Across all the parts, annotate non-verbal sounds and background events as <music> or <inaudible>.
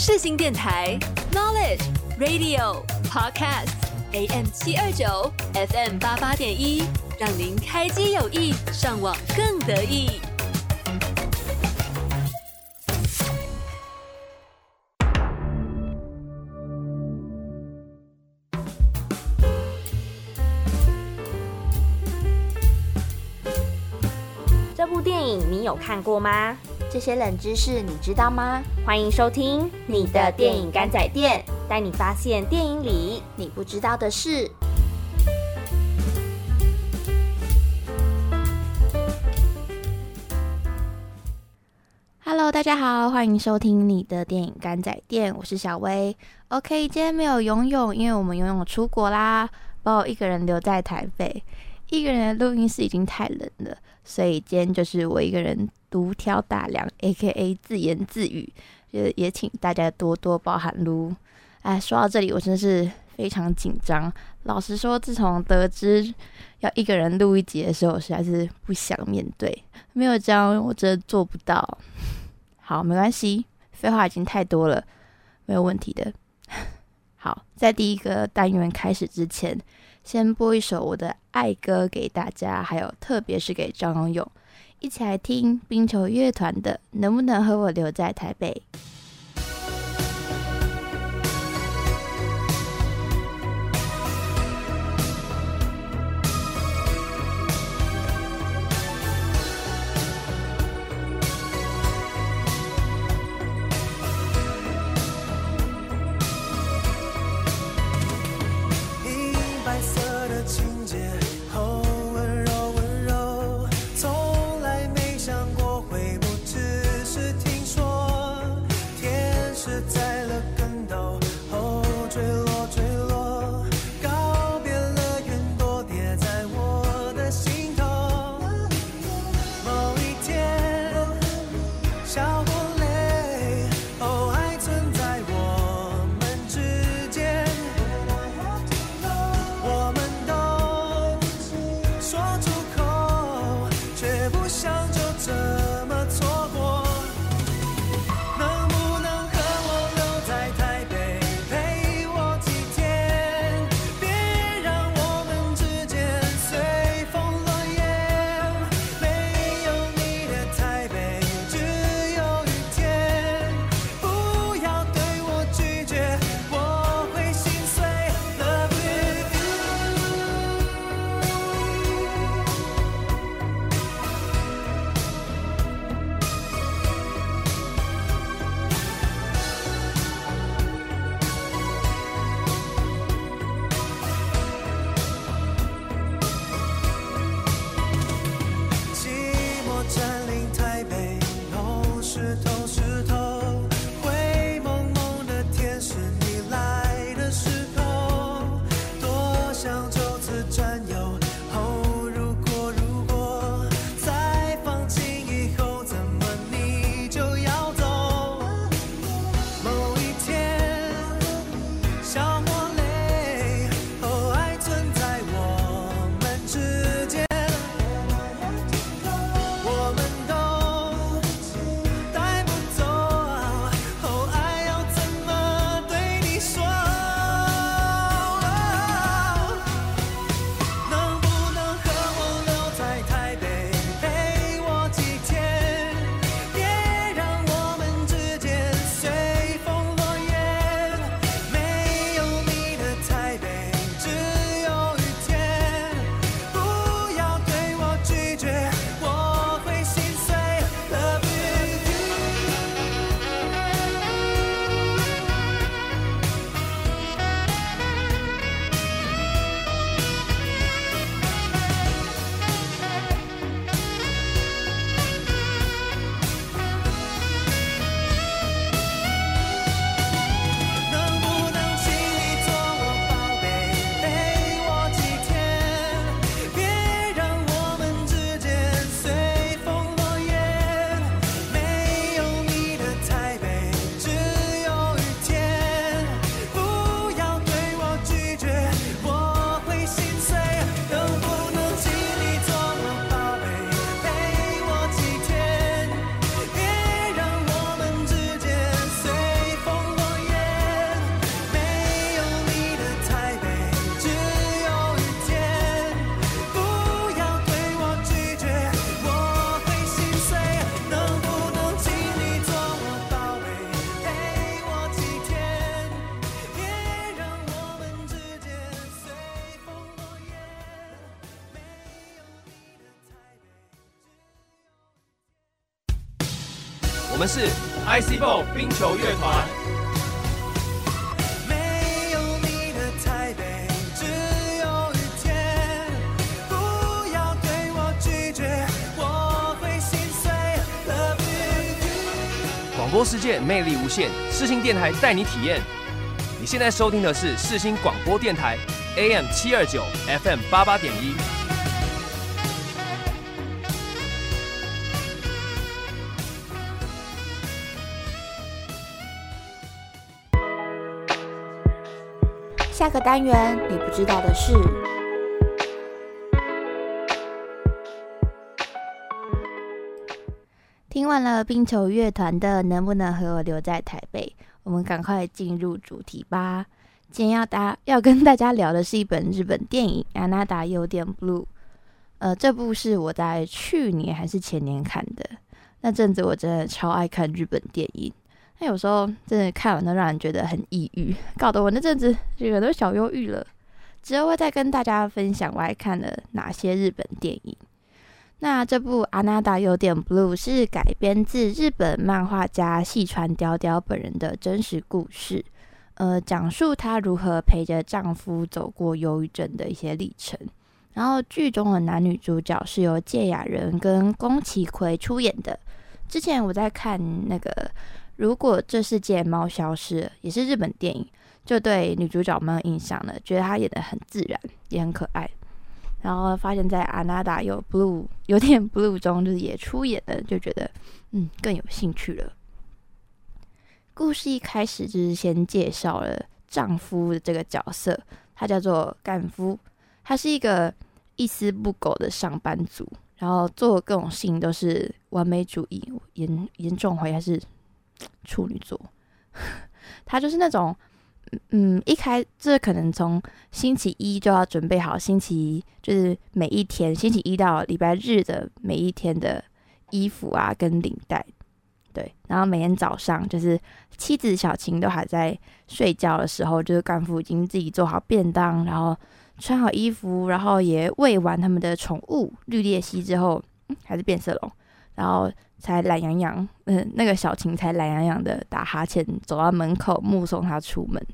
世新电台 Knowledge Radio Podcast AM 七二九 FM 八八点一，让您开机有意，上网更得意。这部电影你有看过吗？这些冷知识你知道吗？欢迎收听你的电影干仔店，带你发现电影里你不知道的事。Hello，大家好，欢迎收听你的电影干仔店，我是小薇。OK，今天没有游泳，因为我们游泳出国啦，把我一个人留在台北。一个人的录音室已经太冷了，所以今天就是我一个人独挑大梁，A.K.A 自言自语，也也请大家多多包涵喽。哎，说到这里，我真是非常紧张。老实说，自从得知要一个人录一集的时候，实在是不想面对，没有这样，我真的做不到。好，没关系，废话已经太多了，没有问题的。<laughs> 好，在第一个单元开始之前。先播一首我的爱歌给大家，还有特别是给张勇，一起来听冰球乐团的《能不能和我留在台北》。我们是 IC Ball 冰球乐团。没有你的台北，只有雨天。不要对我拒绝，我会心碎。Love you。广播世界魅力无限，世新电台带你体验。你现在收听的是世新广播电台，AM 七二九，FM 八八点一。这个单元你不知道的事，听完了冰球乐团的《能不能和我留在台北》，我们赶快进入主题吧。今天要大要跟大家聊的是一本日本电影《安娜达有点 blue》。呃，这部是我在去年还是前年看的。那阵子我真的超爱看日本电影，那有时候真的看完都让人觉得很抑郁，搞得我那阵子这个都小忧郁了。之后会再跟大家分享我爱看了哪些日本电影。那这部《阿娜达有点 blue》是改编自日本漫画家细川雕雕本人的真实故事，呃，讲述她如何陪着丈夫走过忧郁症的一些历程。然后剧中的男女主角是由芥雅人跟宫崎葵出演的。之前我在看那个《如果这世界猫消失了》，也是日本电影，就对女主角蛮有印象的，觉得她演的很自然，也很可爱。然后发现，在《阿娜达有 blue 有点 blue》中，就是也出演的，就觉得嗯更有兴趣了。故事一开始就是先介绍了丈夫的这个角色，他叫做干夫，他是一个一丝不苟的上班族，然后做各种事情都是完美主义，严严重怀疑他是处女座。<laughs> 他就是那种。嗯，一开这可能从星期一就要准备好，星期一就是每一天，星期一到礼拜日的每一天的衣服啊，跟领带，对，然后每天早上就是妻子小晴都还在睡觉的时候，就是干夫已经自己做好便当，然后穿好衣服，然后也喂完他们的宠物绿鬣蜥之后，还是变色龙，然后。才懒洋洋，嗯，那个小晴才懒洋洋的打哈欠走到门口目送他出门，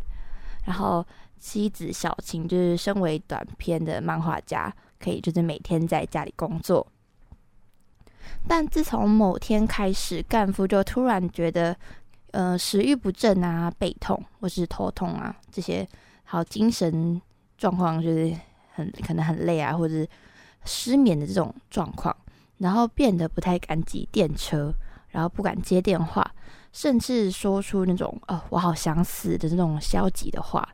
然后妻子小晴就是身为短篇的漫画家，可以就是每天在家里工作。但自从某天开始，干夫就突然觉得，呃，食欲不振啊，背痛或是头痛啊，这些好精神状况就是很可能很累啊，或者失眠的这种状况。然后变得不太敢挤电车，然后不敢接电话，甚至说出那种“哦，我好想死”的那种消极的话。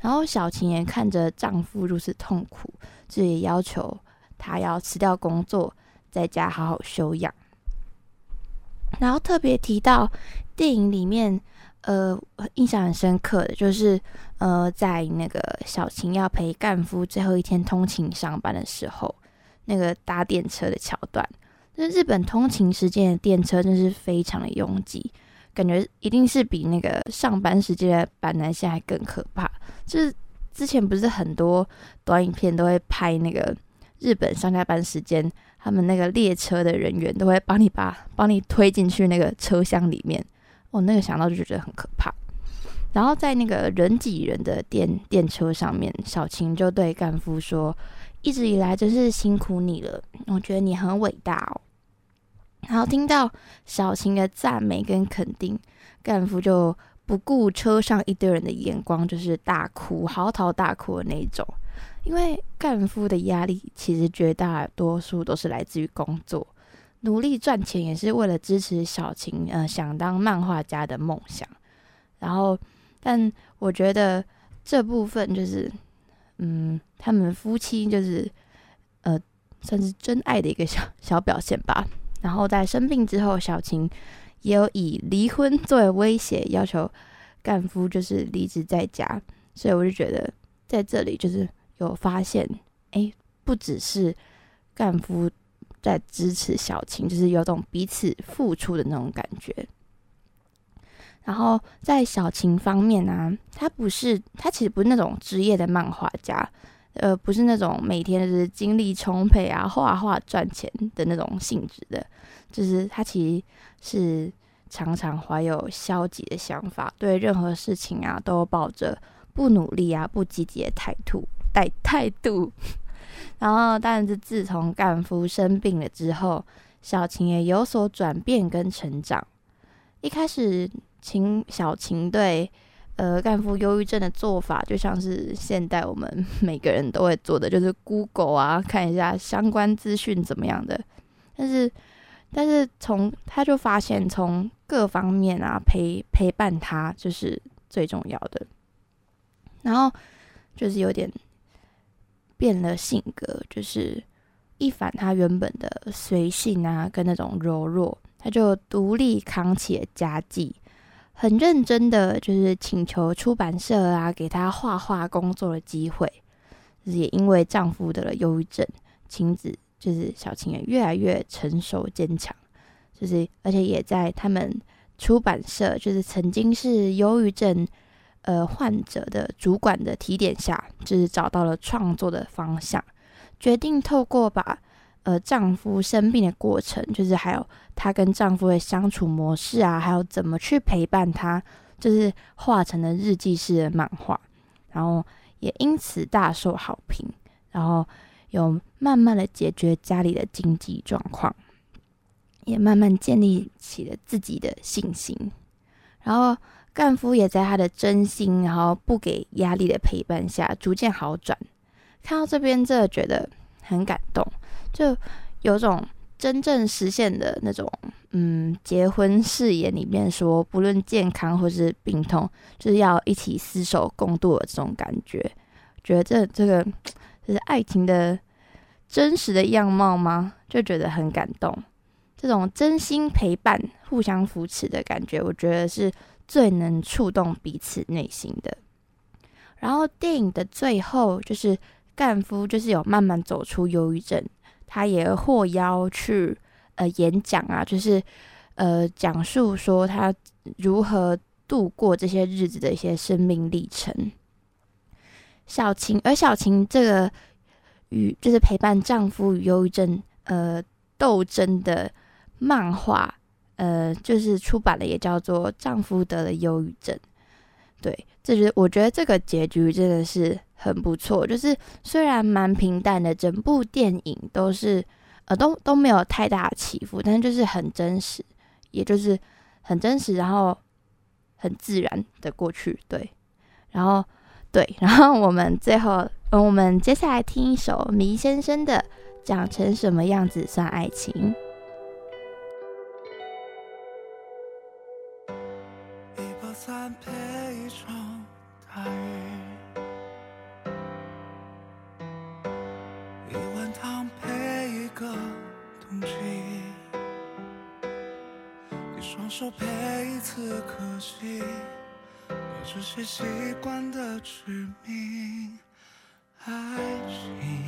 然后小晴也看着丈夫如此痛苦，就也要求他要辞掉工作，在家好好休养。然后特别提到电影里面，呃，印象很深刻的就是，呃，在那个小晴要陪干夫最后一天通勤上班的时候。那个搭电车的桥段，那日本通勤时间的电车真是非常的拥挤，感觉一定是比那个上班时间的板南线还更可怕。就是之前不是很多短影片都会拍那个日本上下班时间，他们那个列车的人员都会帮你把帮你推进去那个车厢里面，我那个想到就觉得很可怕。然后在那个人挤人的电电车上面，小晴就对干夫说。一直以来真是辛苦你了，我觉得你很伟大哦。然后听到小晴的赞美跟肯定，干夫就不顾车上一堆人的眼光，就是大哭、嚎啕大哭的那种。因为干夫的压力其实绝大多数都是来自于工作，努力赚钱也是为了支持小晴呃想当漫画家的梦想。然后，但我觉得这部分就是。嗯，他们夫妻就是呃，算是真爱的一个小小表现吧。然后在生病之后，小晴也有以离婚作为威胁，要求干夫就是离职在家。所以我就觉得在这里就是有发现，哎，不只是干夫在支持小晴，就是有种彼此付出的那种感觉。然后在小晴方面呢，他不是他其实不是那种职业的漫画家，呃，不是那种每天就是精力充沛啊，画画赚钱的那种性质的，就是他其实是常常怀有消极的想法，对任何事情啊都抱着不努力啊、不积极的态度态 <laughs> 态度。然后，但是自从干夫生病了之后，小晴也有所转变跟成长。一开始，情小情对呃干夫忧郁症的做法，就像是现代我们 <laughs> 每个人都会做的，就是 Google 啊，看一下相关资讯怎么样的。但是，但是从他就发现，从各方面啊陪陪伴他就是最重要的。然后就是有点变了性格，就是一反他原本的随性啊，跟那种柔弱，他就独立扛起了家计，很认真的就是请求出版社啊给他画画工作的机会。也因为丈夫得了忧郁症，晴子就是小晴也越来越成熟坚强，就是而且也在他们出版社，就是曾经是忧郁症。呃，患者的主管的提点下，就是找到了创作的方向，决定透过把呃丈夫生病的过程，就是还有她跟丈夫的相处模式啊，还有怎么去陪伴他，就是画成了日记式的漫画，然后也因此大受好评，然后有慢慢的解决家里的经济状况，也慢慢建立起了自己的信心，然后。干夫也在他的真心，然后不给压力的陪伴下，逐渐好转。看到这边，真的觉得很感动，就有种真正实现的那种，嗯，结婚誓言里面说，不论健康或是病痛，就是要一起厮守共度的这种感觉。觉得这 <tsk> 这个就是爱情的真实的样貌吗？就觉得很感动。这种真心陪伴、互相扶持的感觉，我觉得是。最能触动彼此内心的。然后电影的最后，就是干夫就是有慢慢走出忧郁症，他也获邀去呃演讲啊，就是呃讲述说他如何度过这些日子的一些生命历程。小晴，而小晴这个与就是陪伴丈夫与忧郁症呃斗争的漫画。呃，就是出版了，也叫做《丈夫得了忧郁症》。对，这是我觉得这个结局真的是很不错。就是虽然蛮平淡的，整部电影都是呃都都没有太大的起伏，但是就是很真实，也就是很真实，然后很自然的过去。对，然后对，然后我们最后，嗯，我们接下来听一首迷先生的《长成什么样子算爱情》。说陪一次可惜，和这些习惯的致命爱情。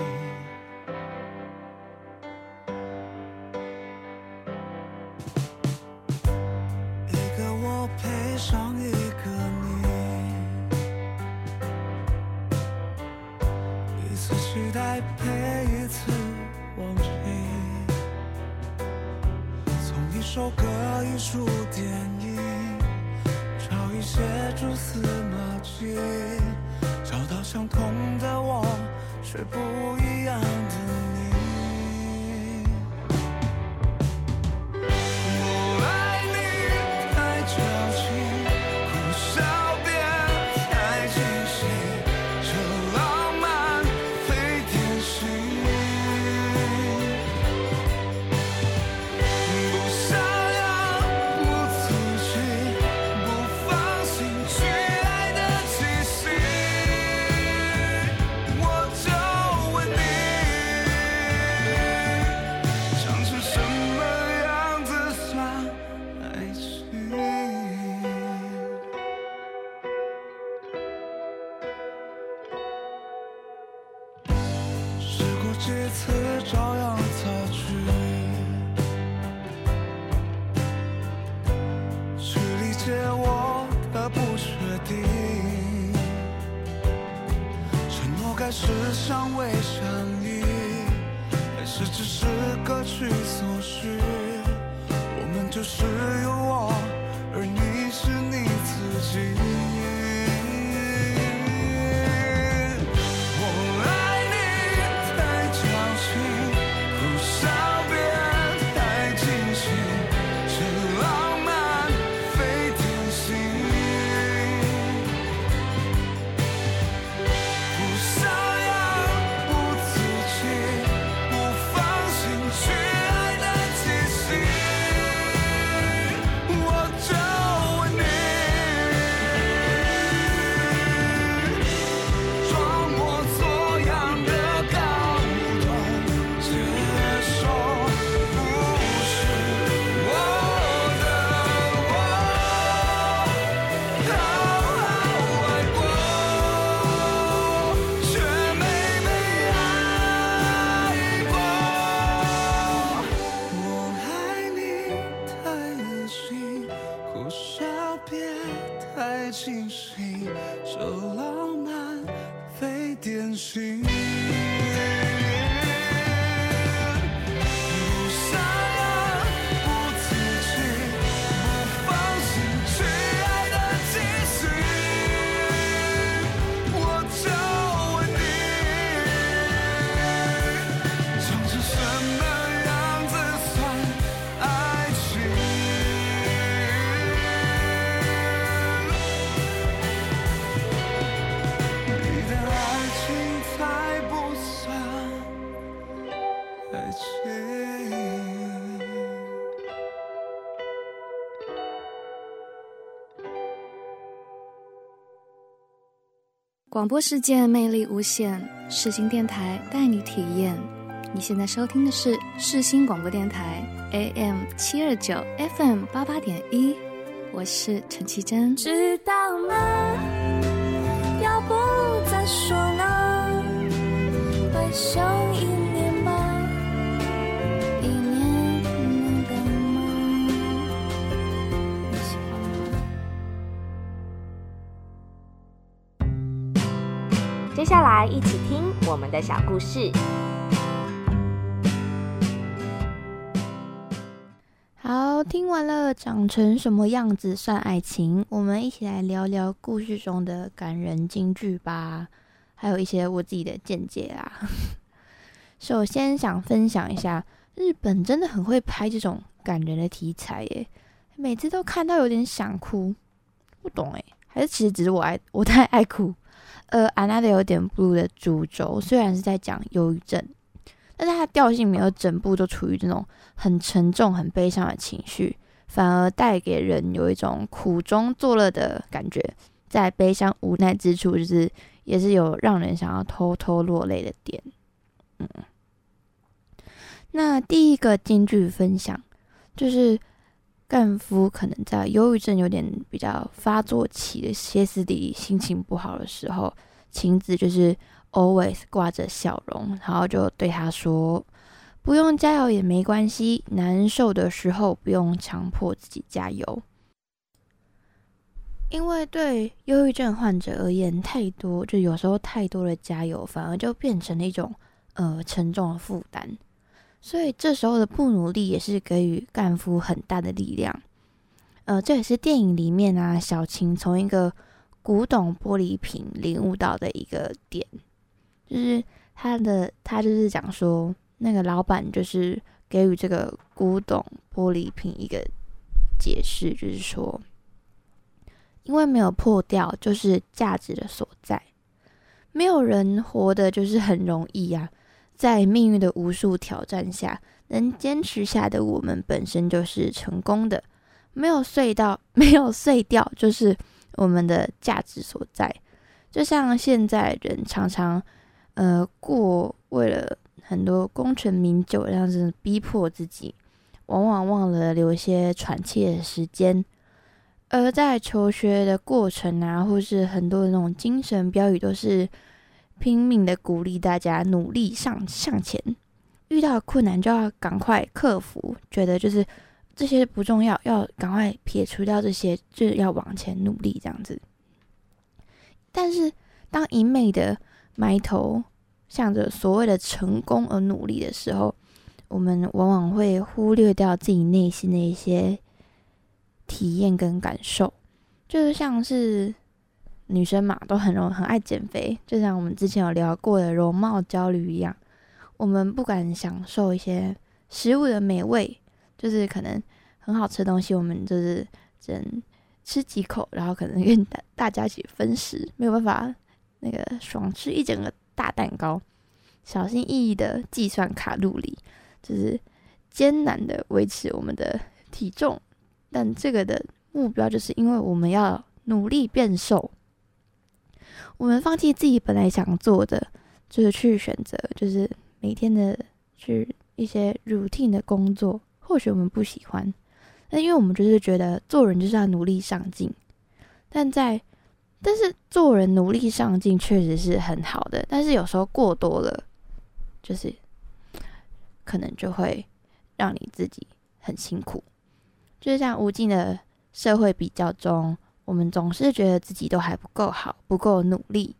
广播世界魅力无限，世新电台带你体验。你现在收听的是世新广播电台 AM 七二九 FM 八八点一，我是陈绮贞。知道吗？要不再说呢？回想一接下来一起听我们的小故事。好，听完了长成什么样子算爱情，我们一起来聊聊故事中的感人金句吧，还有一些我自己的见解啦。<laughs> 首先想分享一下，日本真的很会拍这种感人的题材耶，每次都看到有点想哭，不懂诶，还是其实只是我爱我太爱哭。呃，安娜的有点 blue 的主轴虽然是在讲忧郁症，但是它调性没有整部都处于这种很沉重、很悲伤的情绪，反而带给人有一种苦中作乐的感觉。在悲伤无奈之处，就是也是有让人想要偷偷落泪的点。嗯，那第一个金句分享就是干夫可能在忧郁症有点比较发作期的歇斯底里、心情不好的时候，晴子就是 always 挂着笑容，然后就对他说：“不用加油也没关系，难受的时候不用强迫自己加油。”因为对忧郁症患者而言，太多就有时候太多的加油，反而就变成了一种呃沉重的负担。所以这时候的不努力，也是给予干夫很大的力量。呃，这也是电影里面啊，小晴从一个古董玻璃瓶领悟到的一个点，就是他的他就是讲说，那个老板就是给予这个古董玻璃瓶一个解释，就是说，因为没有破掉，就是价值的所在。没有人活的就是很容易啊，在命运的无数挑战下，能坚持下的我们本身就是成功的。没有碎到，没有碎掉，就是我们的价值所在。就像现在人常常，呃，过为了很多功成名就，这样子逼迫自己，往往忘了留一些喘气的时间。而在求学的过程啊，或是很多的那种精神标语，都是拼命的鼓励大家努力上向前，遇到困难就要赶快克服，觉得就是。这些不重要，要赶快撇除掉这些，就是要往前努力这样子。但是，当一昧的埋头向着所谓的成功而努力的时候，我们往往会忽略掉自己内心的一些体验跟感受，就是像是女生嘛，都很容很爱减肥，就像我们之前有聊过的容貌焦虑一样，我们不敢享受一些食物的美味，就是可能很好吃的东西，我们就是只能吃几口，然后可能跟大大家一起分食，没有办法那个爽吃一整个大蛋糕，小心翼翼的计算卡路里，就是艰难的维持我们的体重，但这个的目标就是因为我们要努力变瘦，我们放弃自己本来想做的，就是去选择，就是每天的去一些 routine 的工作，或许我们不喜欢，那因为我们就是觉得做人就是要努力上进，但在但是做人努力上进确实是很好的，但是有时候过多了，就是可能就会让你自己很辛苦。就是像无尽的社会比较中，我们总是觉得自己都还不够好，不够努力，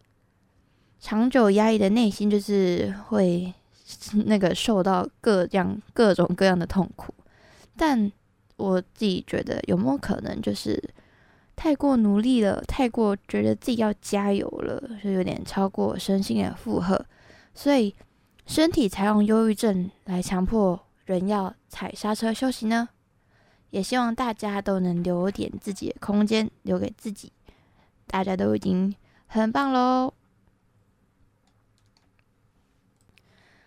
长久压抑的内心就是会 <laughs> 那个受到各样各种各样的痛苦。但我自己觉得有没有可能就是太过努力了，太过觉得自己要加油了，就有点超过身心的负荷，所以身体才用忧郁症来强迫人要踩刹车休息呢？也希望大家都能留点自己的空间，留给自己。大家都已经很棒喽。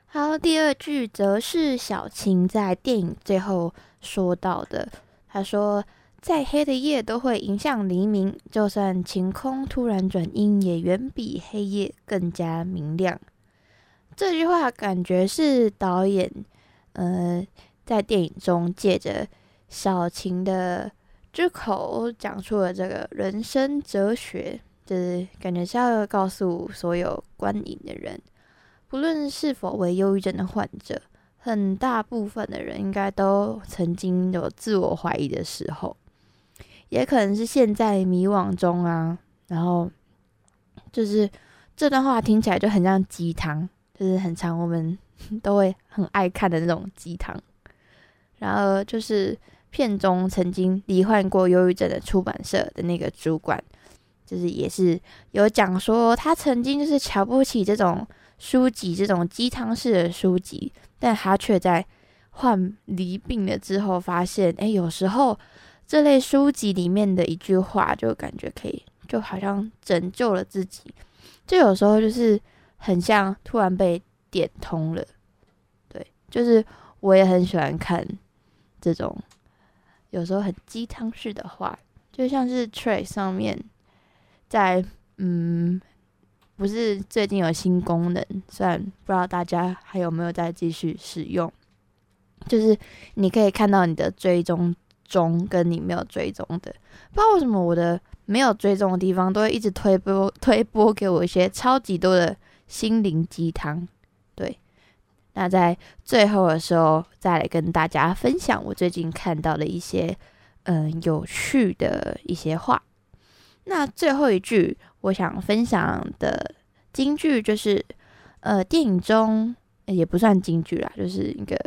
好，第二句则是小晴在电影最后说到的。他说：“再黑的夜都会迎向黎明，就算晴空突然转阴，也远比黑夜更加明亮。”这句话感觉是导演呃在电影中借着小晴的之口讲出了这个人生哲学，就是感觉是要告诉所有观影的人，不论是否为忧郁症的患者，很大部分的人应该都曾经有自我怀疑的时候，也可能是现在迷惘中啊。然后就是这段话听起来就很像鸡汤，就是很长我们 <laughs> 都会很爱看的那种鸡汤。然而就是。片中曾经罹患过忧郁症的出版社的那个主管，就是也是有讲说，他曾经就是瞧不起这种书籍，这种鸡汤式的书籍，但他却在患离病了之后，发现，哎，有时候这类书籍里面的一句话，就感觉可以，就好像拯救了自己，就有时候就是很像突然被点通了，对，就是我也很喜欢看这种。有时候很鸡汤式的话，就像是 Tray 上面，在嗯，不是最近有新功能，虽然不知道大家还有没有在继续使用，就是你可以看到你的追踪中跟你没有追踪的，不知道为什么我的没有追踪的地方都会一直推播推播给我一些超级多的心灵鸡汤，那在最后的时候，再来跟大家分享我最近看到的一些嗯有趣的一些话。那最后一句我想分享的金句就是，呃，电影中也不算金句啦，就是一个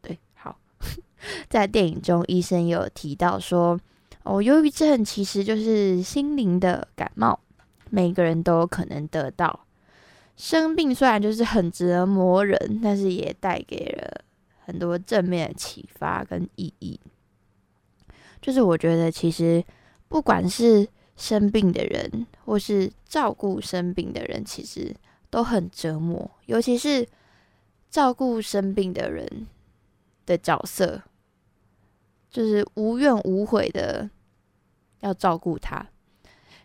对，好，<laughs> 在电影中医生有提到说，哦，忧郁症其实就是心灵的感冒，每个人都有可能得到。生病虽然就是很折磨人，但是也带给了很多正面的启发跟意义。就是我觉得，其实不管是生病的人，或是照顾生病的人，其实都很折磨。尤其是照顾生病的人的角色，就是无怨无悔的要照顾他。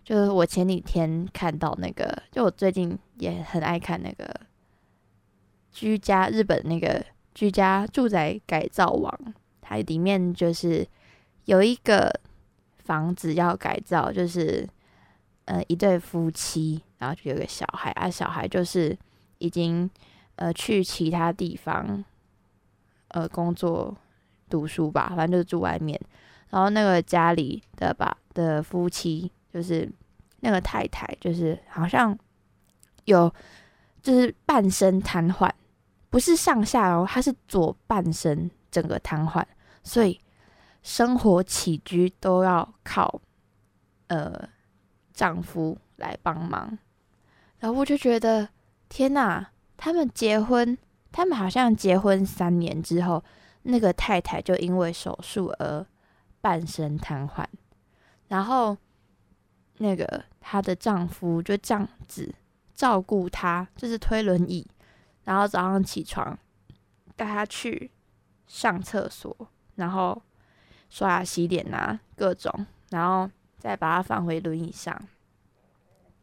就是我前几天看到那个，就我最近也很爱看那个居家日本那个居家住宅改造网，它里面就是有一个房子要改造，就是呃一对夫妻，然后就有个小孩啊，小孩就是已经呃去其他地方呃工作读书吧，反正就是住外面，然后那个家里的吧的夫妻。就是那个太太，就是好像有，就是半身瘫痪，不是上下哦，她是左半身整个瘫痪，所以生活起居都要靠呃丈夫来帮忙，然后我就觉得天哪，他们结婚，他们好像结婚三年之后，那个太太就因为手术而半身瘫痪，然后那个她的丈夫就这样子照顾她，就是推轮椅，然后早上起床带她去上厕所，然后刷牙洗脸啊，各种，然后再把她放回轮椅上，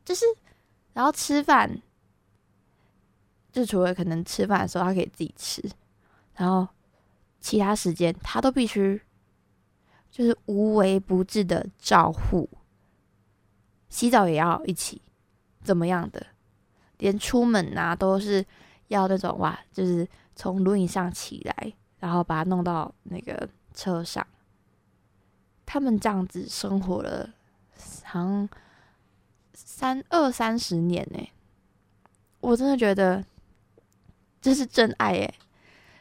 就是，然后吃饭，就除了可能吃饭的时候她可以自己吃，然后其他时间她都必须就是无微不至的照护，洗澡也要一起，怎么样的，连出门啊都是要那种哇，就是从轮椅上起来，然后把它弄到那个车上。他们这样子生活了，好像三二三十年呢、我真的觉得这是真爱耶、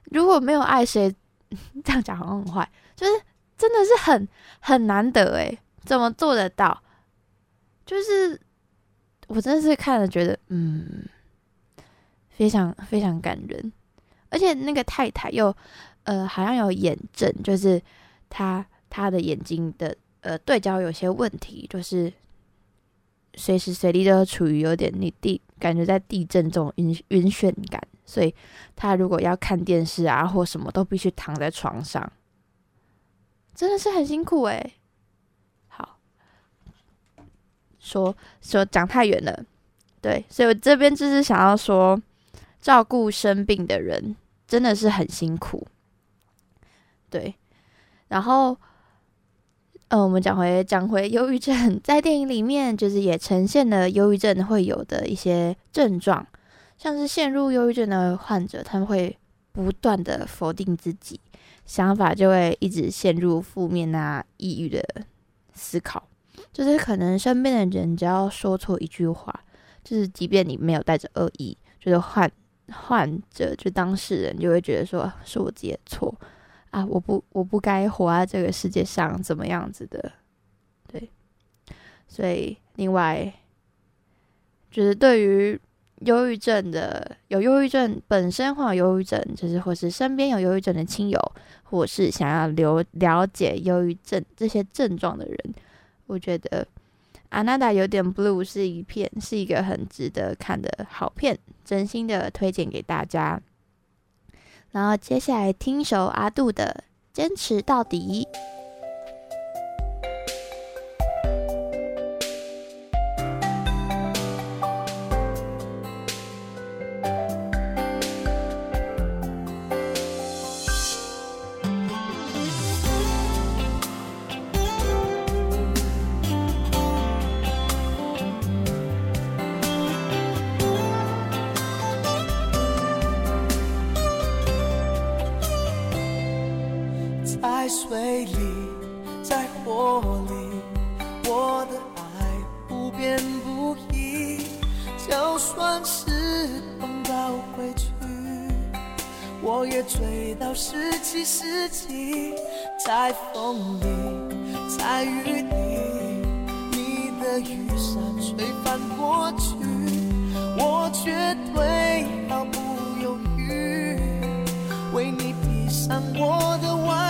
如果没有爱谁，<laughs> 这样讲好像很坏，就是真的是很很难得诶、怎么做得到？就是我真的是看了觉得，嗯，非常非常感人，而且那个太太又呃好像有眼症，就是她她的眼睛的呃对焦有些问题，就是随时随地都处于有点你地感觉在地震这种晕晕眩感，所以她如果要看电视啊或什么都必须躺在床上，真的是很辛苦诶、说说讲太远了，对，所以我这边就是想要说，照顾生病的人真的是很辛苦，对，然后。呃，我们讲回讲回忧郁症，在电影里面就是也呈现了忧郁症会有的一些症状，像是陷入忧郁症的患者，他们会不断的否定自己，想法就会一直陷入负面啊、抑郁的思考。就是可能身边的人只要说错一句话，就是即便你没有带着恶意，就是患患者就当事人就会觉得说是我自己的错。啊，我不，我不该活在这个世界上，怎么样子的？对，所以另外就是对于忧郁症的有忧郁症本身或有忧郁症，就是或是身边有忧郁症的亲友，或是想要了了解忧郁症这些症状的人，我觉得《阿娜达有点 blue》是一片是一个很值得看的好片，真心的推荐给大家。然后接下来听一首阿杜的《坚持到底》。回去，我也追到十七世纪。在风里，在雨里，你的雨伞吹翻过去，我绝对毫不犹豫。为你披上我的外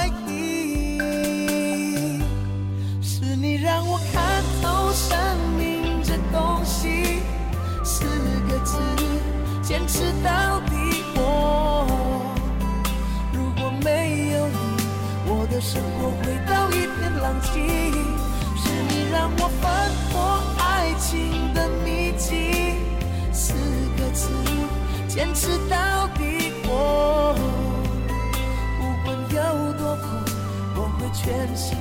坚持到底。我如果没有你，我的生活回到一片狼藉。是你让我翻破爱情的秘籍，四个字，坚持到底。我。不管有多苦，我会全心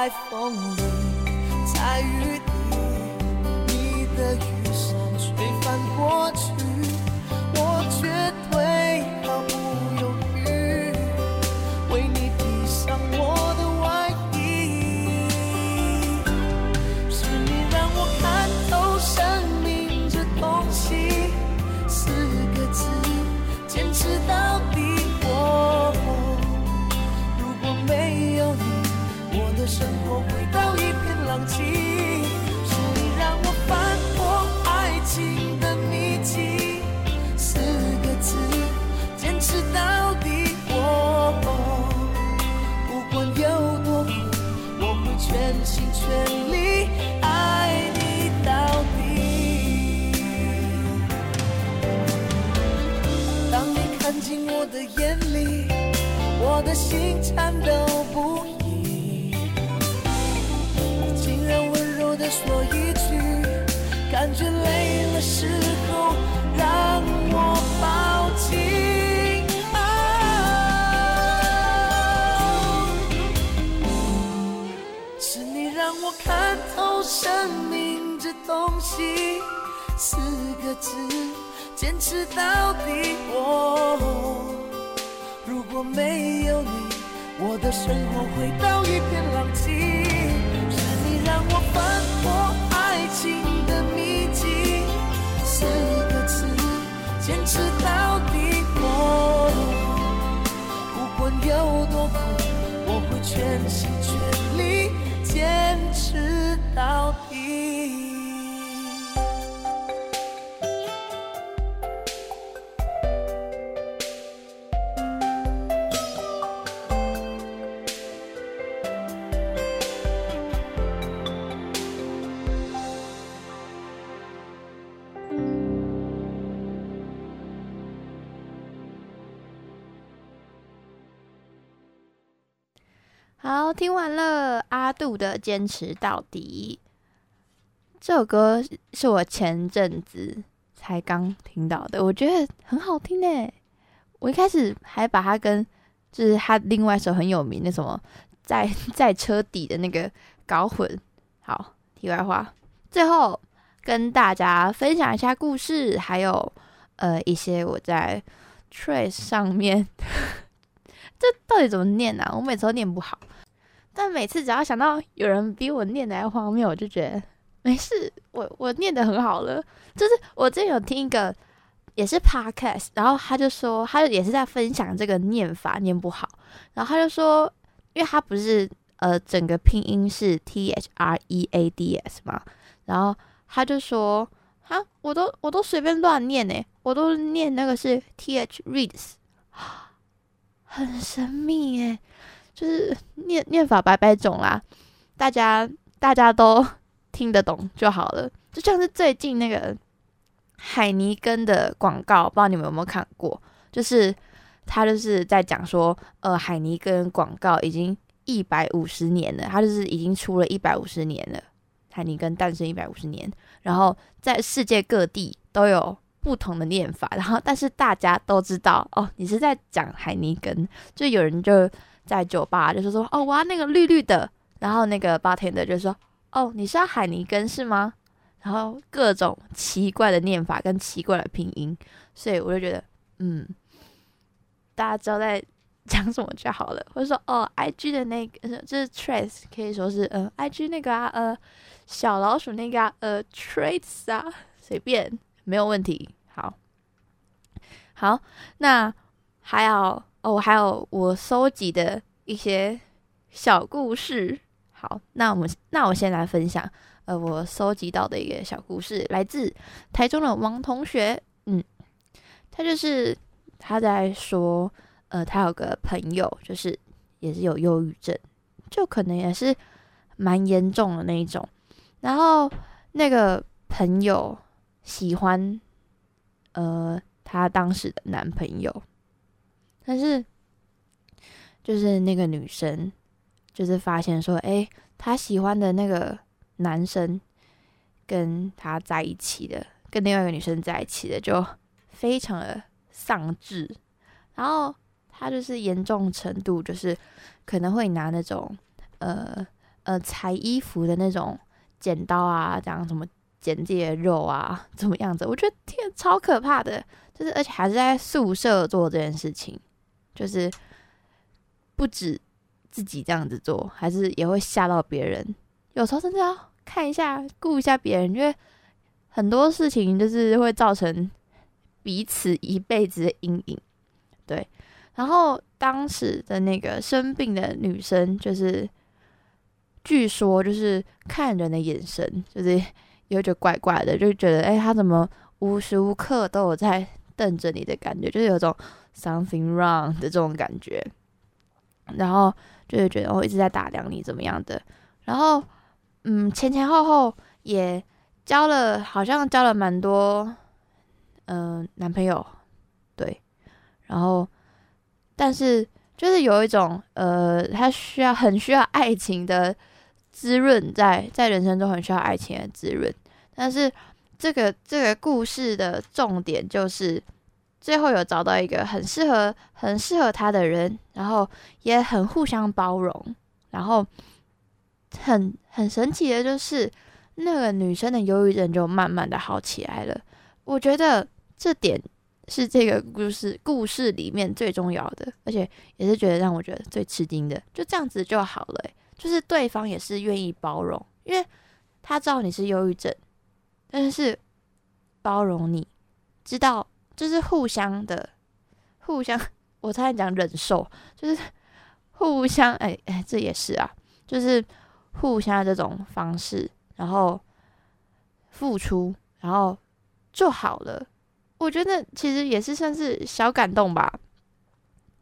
在风里，在雨里，你的雨伞吹翻过去。是到底。我，如果没有你，我的生活回到一片狼藉。是你让我翻过度的《坚持到底》这首歌，是我前阵子才刚听到的，我觉得很好听呢。我一开始还把它跟就是他另外一首很有名的什么在 <laughs> 在车底的那个搞混。好，题外话，最后跟大家分享一下故事，还有呃一些我在 Trace 上面 <laughs> 这到底怎么念啊？我每次都念不好，但每次只要想到有人比我念的还荒谬，我就觉得没事，我我念的很好了。就是我之前有听一个也是 podcast，然后他就说他也是在分享这个念法念不好，然后他就说，因为他不是呃整个拼音是 t h r e a d s 嘛，然后他就说啊，我都我都随便乱念呢，我都念那个是 t h reads。很神秘耶，就是念念法百百种啦，大家大家都 <laughs> 听得懂就好了。就像是最近那个海尼根的广告，不知道你们有没有看过？就是他就是在讲说，呃，海尼根广告已经一百五十年了，他就是已经出了一百五十年了，海尼根诞生一百五十年，然后在世界各地都有。不同的念法，然后但是大家都知道哦，你是在讲海尼根，就有人就在酒吧就是说哦，我要那个绿绿的，然后那个 bartender 就说哦，你是要海尼根是吗？然后各种奇怪的念法跟奇怪的拼音，所以我就觉得嗯，大家知道在 <laughs> 讲什么就好了，或者说哦，IG 的那个就是 trace 可以说是呃，IG 那个啊呃小老鼠那个啊呃 trace 啊，随便。没有问题，好，好，那还有哦，还有我收集的一些小故事。好，那我们那我先来分享，呃，我收集到的一个小故事，来自台中的王同学。嗯，他就是他在说，呃，他有个朋友，就是也是有忧郁症，就可能也是蛮严重的那一种。然后那个朋友。喜欢，呃，她当时的男朋友，但是就是那个女生，就是发现说，哎，她喜欢的那个男生跟她在一起的，跟另外一个女生在一起的，就非常的丧志。然后她就是严重程度，就是可能会拿那种，呃呃，裁衣服的那种剪刀啊，这样什么。剪自己的肉啊，怎么样子？我觉得天超可怕的，就是而且还是在宿舍做这件事情，就是不止自己这样子做，还是也会吓到别人。有时候真的要看一下，顾一下别人，因为很多事情就是会造成彼此一辈子的阴影。对，然后当时的那个生病的女生，就是据说就是看人的眼神，就是有点怪怪的，就觉得哎、她怎么无时无刻都有在瞪着你的感觉，就是有种 something wrong 的这种感觉，然后就会觉得我、一直在打量你怎么样的，然后嗯前前后后也交了，好像交了蛮多嗯、男朋友，对，然后但是就是有一种呃，他需要很需要爱情的滋润在，在人生中很需要爱情的滋润。但是这个这个故事的重点就是最后有找到一个很适合很适合他的人，然后也很互相包容，然后很很神奇的就是那个女生的忧郁症就慢慢的好起来了。我觉得这点是这个故事故事里面最重要的，而且也是觉得让我觉得最吃惊的。就这样子就好了、就是对方也是愿意包容，因为他知道你是忧郁症，但是包容你，知道就是互相的，互相，<laughs> 我差点讲忍受，就是互相，哎、哎、这也是啊，就是互相这种方式，然后付出，然后就好了。我觉得其实也是算是小感动吧。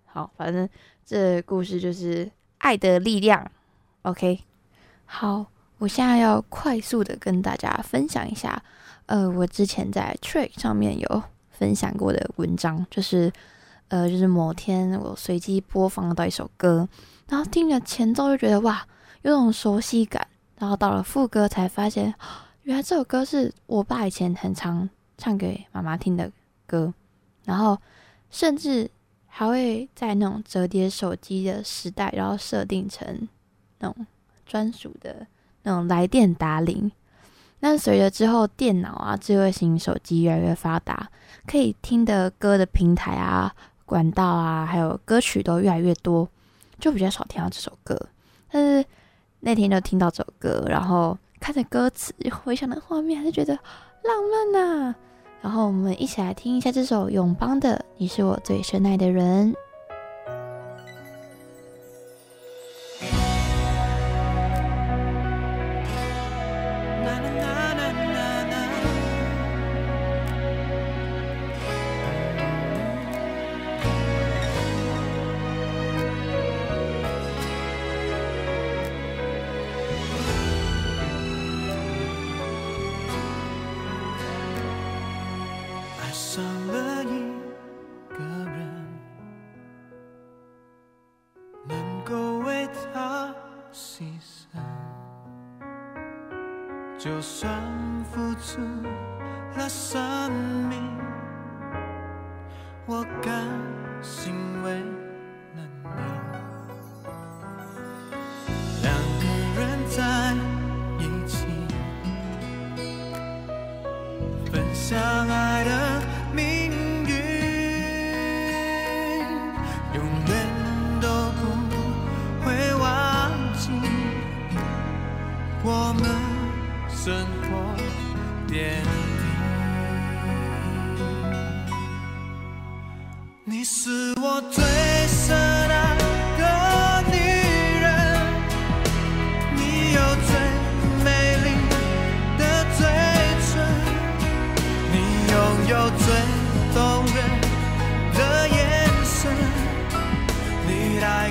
好，反正这故事就是爱的力量。OK，好，我现在要快速的跟大家分享一下，呃，我之前在 Trick 上面有分享过的文章，就是呃，就是某天我随机播放到一首歌，然后听着前奏就觉得哇，有种熟悉感，然后到了副歌才发现，原来这首歌是我爸以前很常唱给妈妈听的歌，然后甚至还会在那种折叠手机的时代，然后设定成那种专属的那种来电打铃。那随着之后电脑啊、智慧型手机越来越发达，可以听的歌的平台啊、管道啊，还有歌曲都越来越多，就比较少听到这首歌。但是那天就听到这首歌，然后看着歌词，回想的画面，还是觉得浪漫呐、然后我们一起来听一下这首永邦的《你是我最深爱的人》。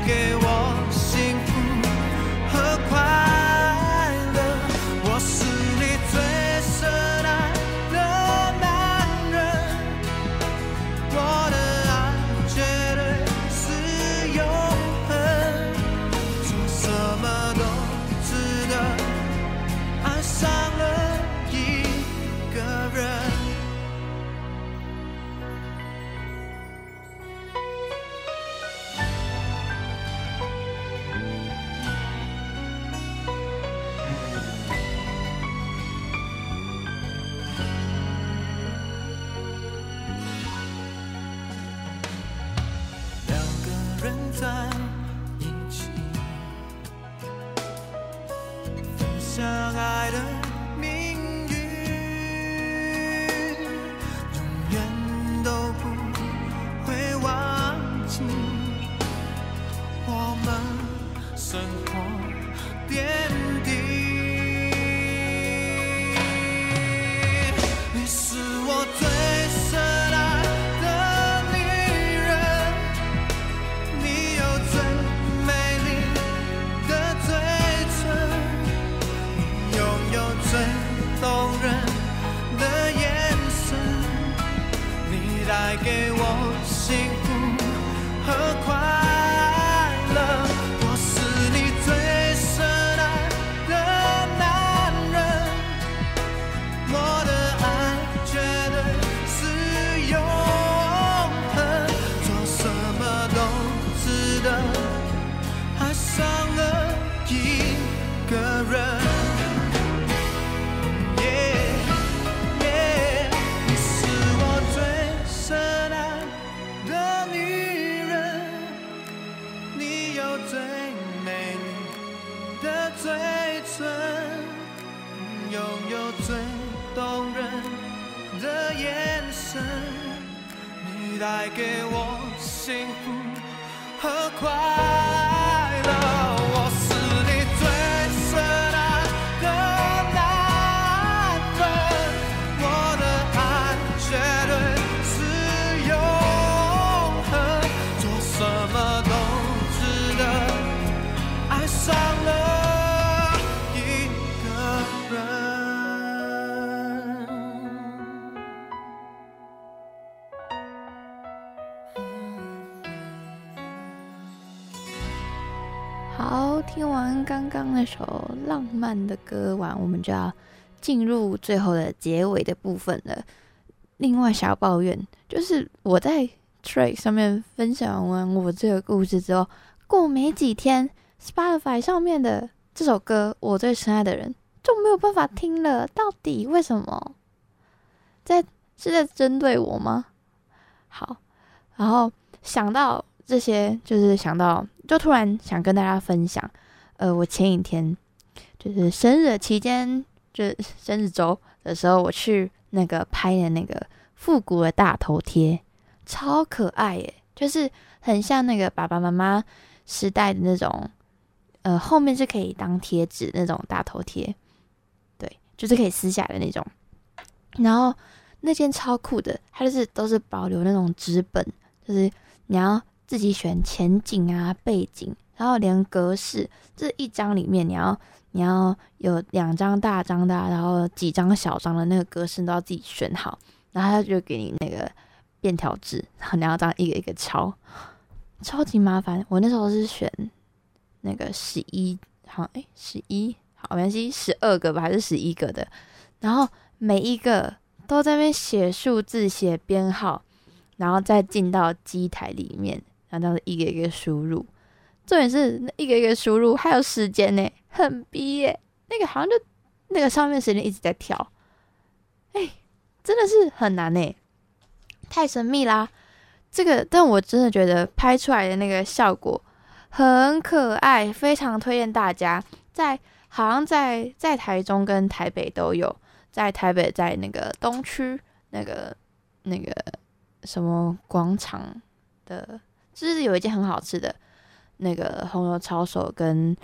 你浪漫的歌完，我们就要进入最后的结尾的部分了。另外小抱怨就是我在 Track 上面分享完我这个故事之后，过没几天，Spotify 上面的这首歌《我最深爱的人》就没有办法听了。到底为什么？在是在针对我吗？好，然后想到这些，就是想到，就突然想跟大家分享，呃，我前几天就是生日期间，就是生日周的时候，我去那个拍的那个复古的大头贴，超可爱耶，就是很像那个爸爸妈妈时代的那种，呃，后面是可以当贴纸那种大头贴，对，就是可以撕下来的那种，然后那件超酷的，它就是都是保留那种纸本，就是你要自己选前景啊、背景，然后连格式，这一张里面你要你要有两张大张的，然后几张小张的那个格式都要自己选好，然后他就给你那个便条纸，然后你要这样一个一个抄，超级麻烦。我那时候是选那个十一，好哎十一，好没关系，十二个吧还是十一个的，然后每一个都在那边写数字、写编号，然后再进到机台里面，然后这样子一个一个输入。重点是那一个一个输入还有时间呢，很逼耶。那个好像就那个上面时间一直在跳，哎、真的是很难呢，太神秘啦。这个，但我真的觉得拍出来的那个效果很可爱，非常推荐大家。在好像在在台中跟台北都有，在台北在那个东区那个那个什么广场的，就是有一间很好吃的那个红油抄手跟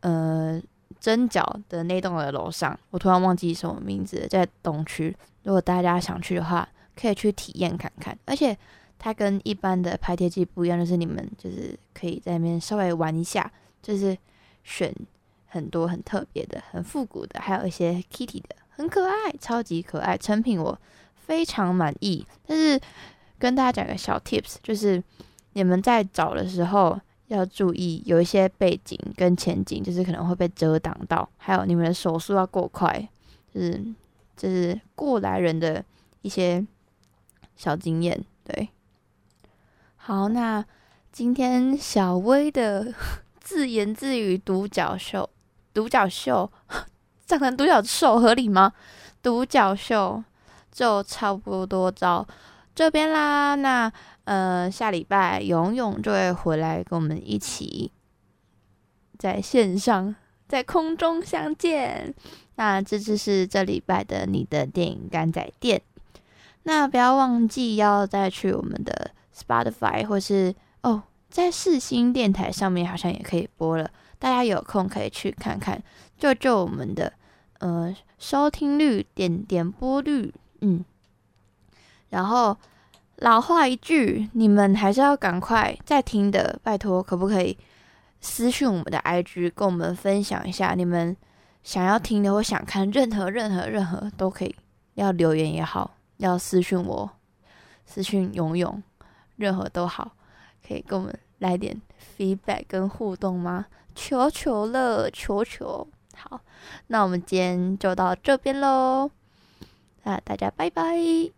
呃蒸饺的那栋的楼上，我突然忘记什么名字，在东区。如果大家想去的话，可以去体验看看。而且它跟一般的拍贴机不一样，就是你们就是可以在那边稍微玩一下，就是选很多很特别的、很复古的，还有一些 Kitty 的，很可爱，超级可爱。成品我非常满意。但是跟大家讲个小 tips，就是你们在找的时候要注意，有一些背景跟前景，就是可能会被遮挡到，还有你们的手速要够快，就是就是过来人的一些小经验。对，好，那今天小薇的自言自语独角秀，独角秀，这样成独角兽合理吗？独角秀就差不多到这边啦。那呃，下礼拜勇勇就会回来跟我们一起在线上在空中相见。那这就是这礼拜的你的电影干仔店。那不要忘记要再去我们的 Spotify 或是哦，在世新电台上面好像也可以播了，大家有空可以去看看，就就我们的呃收听率、点点播率，嗯。然后老话一句，你们还是要赶快再听的，拜托，可不可以私讯我们的 IG，跟我们分享一下你们想要听的或想看，任何任何任何都可以，要留言也好，要私讯我，私讯勇勇，任何都好，可以跟我们来点 feedback 跟互动吗？求求了，求求！好，那我们今天就到这边喽，那大家拜拜。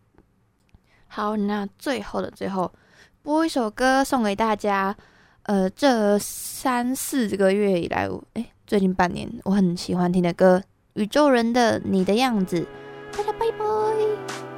好，那最后的最后，播一首歌送给大家。呃，这三四个月以来，哎，最近半年，我很喜欢听的歌，宇宙人的《你的样子》。大家拜拜。